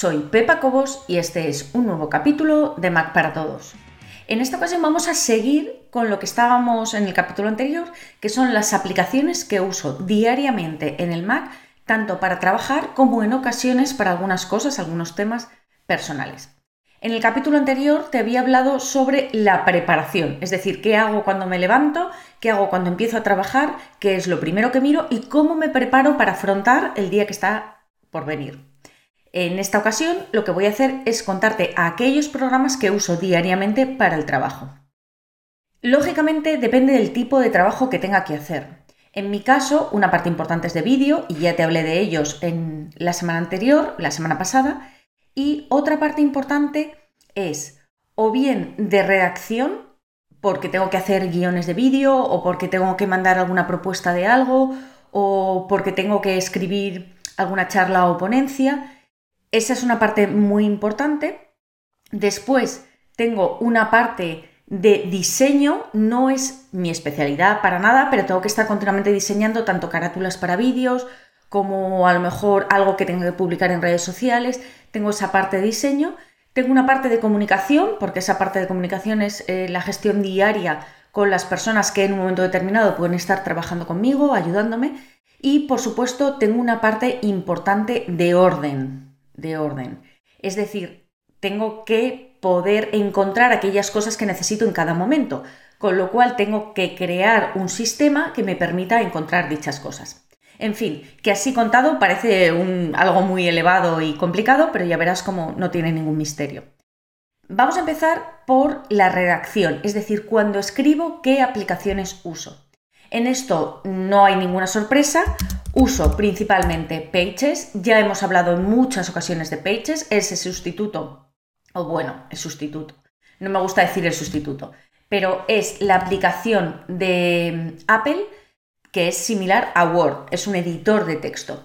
soy Pepa Cobos y este es un nuevo capítulo de Mac para Todos. En esta ocasión vamos a seguir con lo que estábamos en el capítulo anterior, que son las aplicaciones que uso diariamente en el Mac, tanto para trabajar como en ocasiones para algunas cosas, algunos temas personales. En el capítulo anterior te había hablado sobre la preparación, es decir, qué hago cuando me levanto, qué hago cuando empiezo a trabajar, qué es lo primero que miro y cómo me preparo para afrontar el día que está por venir. En esta ocasión lo que voy a hacer es contarte aquellos programas que uso diariamente para el trabajo. Lógicamente depende del tipo de trabajo que tenga que hacer. En mi caso, una parte importante es de vídeo, y ya te hablé de ellos en la semana anterior, la semana pasada, y otra parte importante es o bien de redacción, porque tengo que hacer guiones de vídeo, o porque tengo que mandar alguna propuesta de algo, o porque tengo que escribir alguna charla o ponencia, esa es una parte muy importante. Después tengo una parte de diseño, no es mi especialidad para nada, pero tengo que estar continuamente diseñando tanto carátulas para vídeos como a lo mejor algo que tengo que publicar en redes sociales. Tengo esa parte de diseño. Tengo una parte de comunicación, porque esa parte de comunicación es eh, la gestión diaria con las personas que en un momento determinado pueden estar trabajando conmigo, ayudándome. Y por supuesto tengo una parte importante de orden, de orden. Es decir, tengo que poder encontrar aquellas cosas que necesito en cada momento, con lo cual tengo que crear un sistema que me permita encontrar dichas cosas. En fin, que así contado parece algo muy elevado y complicado, pero ya verás cómo no tiene ningún misterio. Vamos a empezar por la redacción, es decir, cuando escribo qué aplicaciones uso. En esto no hay ninguna sorpresa, Uso principalmente Pages, ya hemos hablado en muchas ocasiones de Pages, es el sustituto, o bueno, el sustituto, no me gusta decir el sustituto, pero es la aplicación de Apple que es similar a Word, es un editor de texto.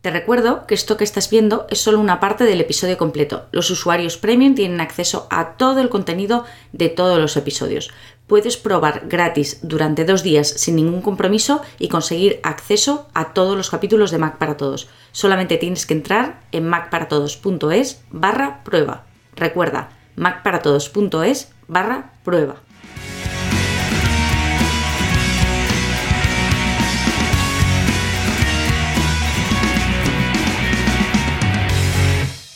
Te recuerdo que esto que estás viendo es solo una parte del episodio completo. Los usuarios premium tienen acceso a todo el contenido de todos los episodios. Puedes probar gratis durante dos días sin ningún compromiso y conseguir acceso a todos los capítulos de Mac para Todos. Solamente tienes que entrar en macparatodos.es barra prueba. Recuerda, macparatodos.es barra prueba.